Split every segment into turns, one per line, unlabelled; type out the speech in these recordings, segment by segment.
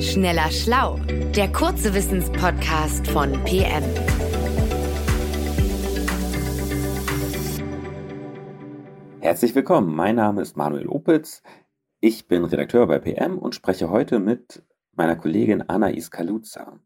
Schneller Schlau, der kurze Wissenspodcast von PM.
Herzlich willkommen, mein Name ist Manuel Opitz. Ich bin Redakteur bei PM und spreche heute mit meiner Kollegin Anais Kaluza.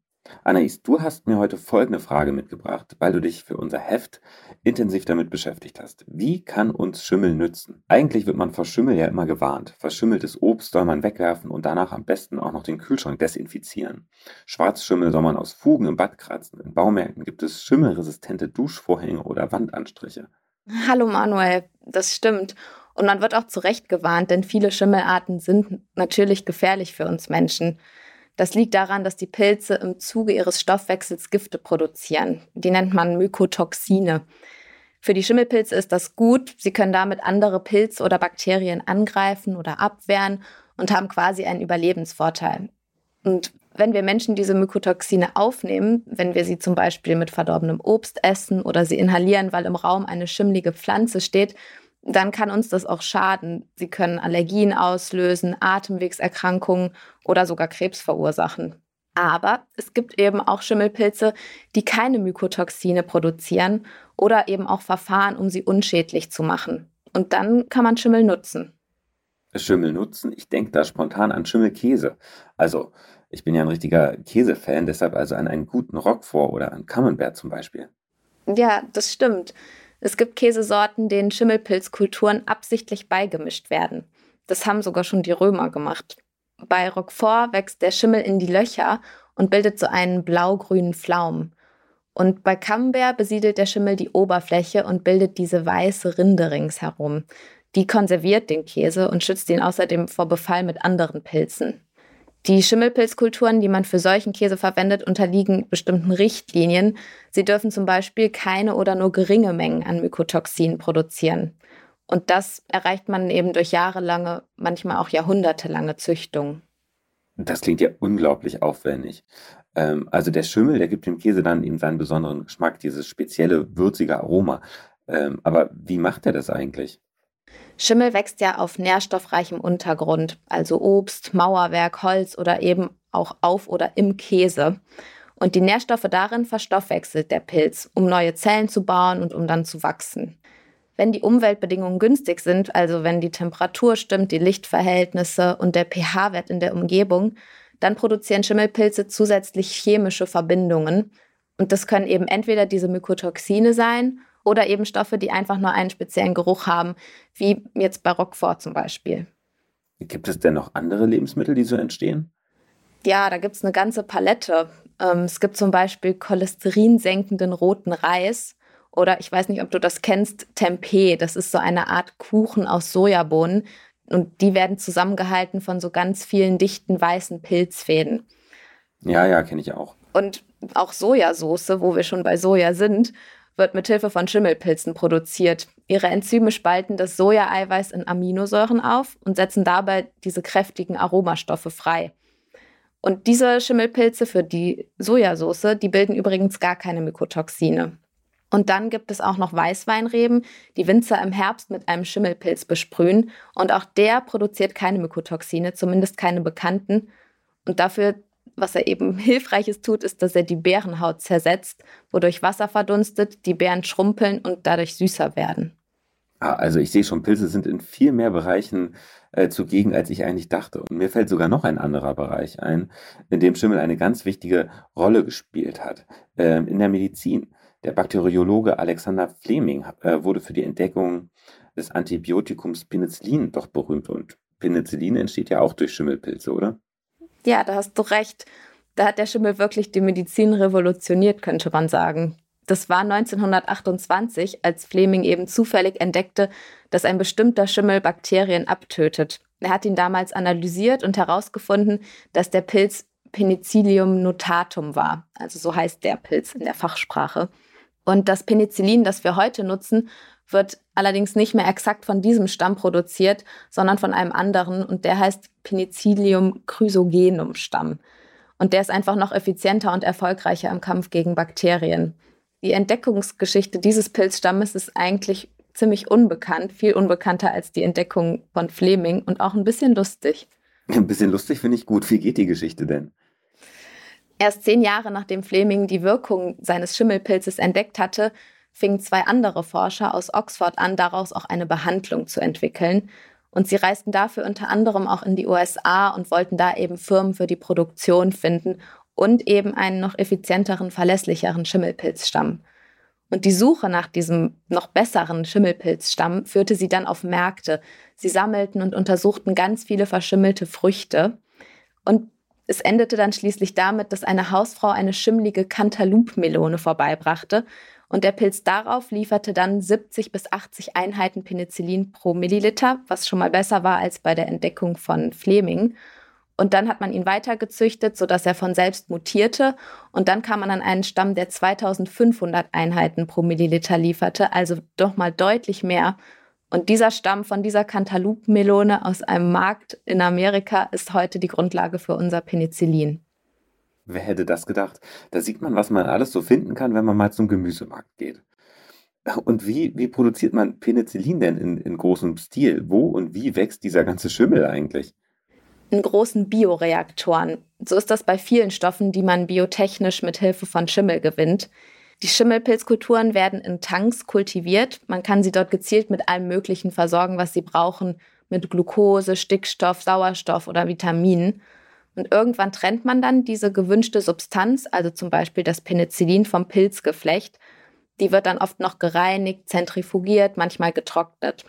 Anais, du hast mir heute folgende Frage mitgebracht, weil du dich für unser Heft intensiv damit beschäftigt hast. Wie kann uns Schimmel nützen? Eigentlich wird man vor Schimmel ja immer gewarnt. Verschimmeltes Obst soll man wegwerfen und danach am besten auch noch den Kühlschrank desinfizieren. Schwarzschimmel soll man aus Fugen im Bad kratzen. In Baumärkten gibt es schimmelresistente Duschvorhänge oder Wandanstriche.
Hallo Manuel, das stimmt. Und man wird auch zu Recht gewarnt, denn viele Schimmelarten sind natürlich gefährlich für uns Menschen. Das liegt daran, dass die Pilze im Zuge ihres Stoffwechsels Gifte produzieren. Die nennt man Mykotoxine. Für die Schimmelpilze ist das gut. Sie können damit andere Pilze oder Bakterien angreifen oder abwehren und haben quasi einen Überlebensvorteil. Und wenn wir Menschen diese Mykotoxine aufnehmen, wenn wir sie zum Beispiel mit verdorbenem Obst essen oder sie inhalieren, weil im Raum eine schimmlige Pflanze steht, dann kann uns das auch schaden. Sie können Allergien auslösen, Atemwegserkrankungen oder sogar Krebs verursachen. Aber es gibt eben auch Schimmelpilze, die keine Mykotoxine produzieren oder eben auch Verfahren, um sie unschädlich zu machen. Und dann kann man Schimmel nutzen.
Schimmel nutzen? Ich denke da spontan an Schimmelkäse. Also, ich bin ja ein richtiger Käsefan, deshalb also an einen guten Roquefort oder an Camembert zum Beispiel.
Ja, das stimmt. Es gibt Käsesorten, denen Schimmelpilzkulturen absichtlich beigemischt werden. Das haben sogar schon die Römer gemacht. Bei Roquefort wächst der Schimmel in die Löcher und bildet so einen blau-grünen Flaum. Und bei Camembert besiedelt der Schimmel die Oberfläche und bildet diese weiße Rinde ringsherum. Die konserviert den Käse und schützt ihn außerdem vor Befall mit anderen Pilzen. Die Schimmelpilzkulturen, die man für solchen Käse verwendet, unterliegen bestimmten Richtlinien. Sie dürfen zum Beispiel keine oder nur geringe Mengen an Mykotoxin produzieren. Und das erreicht man eben durch jahrelange, manchmal auch jahrhundertelange Züchtung.
Das klingt ja unglaublich aufwendig. Ähm, also der Schimmel, der gibt dem Käse dann eben seinen besonderen Geschmack, dieses spezielle würzige Aroma. Ähm, aber wie macht er das eigentlich?
Schimmel wächst ja auf nährstoffreichem Untergrund, also Obst, Mauerwerk, Holz oder eben auch auf oder im Käse. Und die Nährstoffe darin verstoffwechselt der Pilz, um neue Zellen zu bauen und um dann zu wachsen. Wenn die Umweltbedingungen günstig sind, also wenn die Temperatur stimmt, die Lichtverhältnisse und der pH-Wert in der Umgebung, dann produzieren Schimmelpilze zusätzlich chemische Verbindungen. Und das können eben entweder diese Mykotoxine sein oder eben Stoffe, die einfach nur einen speziellen Geruch haben, wie jetzt bei Roquefort zum Beispiel.
Gibt es denn noch andere Lebensmittel, die so entstehen?
Ja, da gibt es eine ganze Palette. Ähm, es gibt zum Beispiel cholesterinsenkenden roten Reis oder ich weiß nicht, ob du das kennst, Tempeh. Das ist so eine Art Kuchen aus Sojabohnen und die werden zusammengehalten von so ganz vielen dichten weißen Pilzfäden.
Ja, ja, kenne ich auch.
Und auch Sojasauce, wo wir schon bei Soja sind, wird mit Hilfe von Schimmelpilzen produziert. Ihre Enzyme spalten das Sojaeiweiß in Aminosäuren auf und setzen dabei diese kräftigen Aromastoffe frei. Und diese Schimmelpilze für die Sojasauce, die bilden übrigens gar keine Mykotoxine. Und dann gibt es auch noch Weißweinreben, die Winzer im Herbst mit einem Schimmelpilz besprühen. Und auch der produziert keine Mykotoxine, zumindest keine bekannten. Und dafür was er eben hilfreiches tut, ist, dass er die Bärenhaut zersetzt, wodurch Wasser verdunstet, die Beeren schrumpeln und dadurch süßer werden.
Ah, also ich sehe schon, Pilze sind in viel mehr Bereichen äh, zugegen, als ich eigentlich dachte. Und mir fällt sogar noch ein anderer Bereich ein, in dem Schimmel eine ganz wichtige Rolle gespielt hat. Ähm, in der Medizin. Der Bakteriologe Alexander Fleming äh, wurde für die Entdeckung des Antibiotikums Penicillin doch berühmt. Und Penicillin entsteht ja auch durch Schimmelpilze, oder?
Ja, da hast du recht. Da hat der Schimmel wirklich die Medizin revolutioniert, könnte man sagen. Das war 1928, als Fleming eben zufällig entdeckte, dass ein bestimmter Schimmel Bakterien abtötet. Er hat ihn damals analysiert und herausgefunden, dass der Pilz Penicillium notatum war. Also so heißt der Pilz in der Fachsprache. Und das Penicillin, das wir heute nutzen, wird allerdings nicht mehr exakt von diesem Stamm produziert, sondern von einem anderen und der heißt Penicillium chrysogenum Stamm. Und der ist einfach noch effizienter und erfolgreicher im Kampf gegen Bakterien. Die Entdeckungsgeschichte dieses Pilzstammes ist eigentlich ziemlich unbekannt, viel unbekannter als die Entdeckung von Fleming und auch ein bisschen lustig.
Ein bisschen lustig finde ich gut. Wie geht die Geschichte denn?
Erst zehn Jahre nachdem Fleming die Wirkung seines Schimmelpilzes entdeckt hatte, fingen zwei andere Forscher aus Oxford an, daraus auch eine Behandlung zu entwickeln. Und sie reisten dafür unter anderem auch in die USA und wollten da eben Firmen für die Produktion finden und eben einen noch effizienteren, verlässlicheren Schimmelpilzstamm. Und die Suche nach diesem noch besseren Schimmelpilzstamm führte sie dann auf Märkte. Sie sammelten und untersuchten ganz viele verschimmelte Früchte. Und es endete dann schließlich damit, dass eine Hausfrau eine schimmlige Cantaloupe-Melone vorbeibrachte und der Pilz darauf lieferte dann 70 bis 80 Einheiten Penicillin pro Milliliter, was schon mal besser war als bei der Entdeckung von Fleming. Und dann hat man ihn weitergezüchtet, sodass er von selbst mutierte. Und dann kam man an einen Stamm, der 2500 Einheiten pro Milliliter lieferte, also doch mal deutlich mehr. Und dieser Stamm von dieser Cantaloupe-Melone aus einem Markt in Amerika ist heute die Grundlage für unser Penicillin.
Wer hätte das gedacht? Da sieht man, was man alles so finden kann, wenn man mal zum Gemüsemarkt geht. Und wie, wie produziert man Penicillin denn in, in großem Stil? Wo und wie wächst dieser ganze Schimmel eigentlich?
In großen Bioreaktoren. So ist das bei vielen Stoffen, die man biotechnisch mit Hilfe von Schimmel gewinnt. Die Schimmelpilzkulturen werden in Tanks kultiviert. Man kann sie dort gezielt mit allem Möglichen versorgen, was sie brauchen, mit Glucose, Stickstoff, Sauerstoff oder Vitaminen. Und irgendwann trennt man dann diese gewünschte Substanz, also zum Beispiel das Penicillin vom Pilzgeflecht. Die wird dann oft noch gereinigt, zentrifugiert, manchmal getrocknet.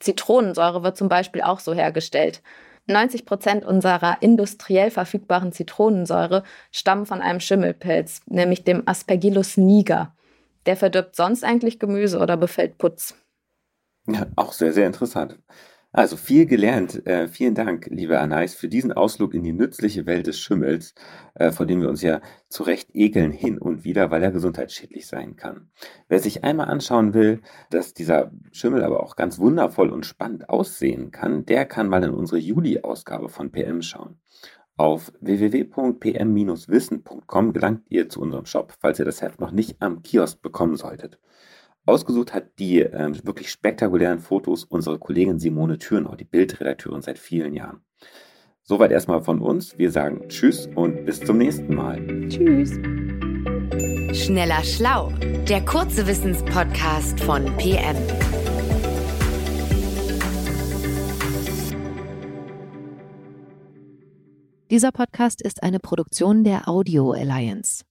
Zitronensäure wird zum Beispiel auch so hergestellt. 90 Prozent unserer industriell verfügbaren Zitronensäure stammen von einem Schimmelpilz, nämlich dem Aspergillus niger. Der verdirbt sonst eigentlich Gemüse oder befällt Putz.
Ja, auch sehr, sehr interessant. Also viel gelernt. Äh, vielen Dank, liebe Anais, für diesen Ausflug in die nützliche Welt des Schimmels, äh, vor dem wir uns ja zu Recht ekeln hin und wieder, weil er gesundheitsschädlich sein kann. Wer sich einmal anschauen will, dass dieser Schimmel aber auch ganz wundervoll und spannend aussehen kann, der kann mal in unsere Juli-Ausgabe von PM schauen. Auf www.pm-wissen.com gelangt ihr zu unserem Shop, falls ihr das Heft noch nicht am Kiosk bekommen solltet. Ausgesucht hat die äh, wirklich spektakulären Fotos unsere Kollegin Simone Thürnau, die Bildredakteurin seit vielen Jahren. Soweit erstmal von uns. Wir sagen Tschüss und bis zum nächsten Mal.
Tschüss.
Schneller Schlau, der kurze Wissenspodcast von PM.
Dieser Podcast ist eine Produktion der Audio Alliance.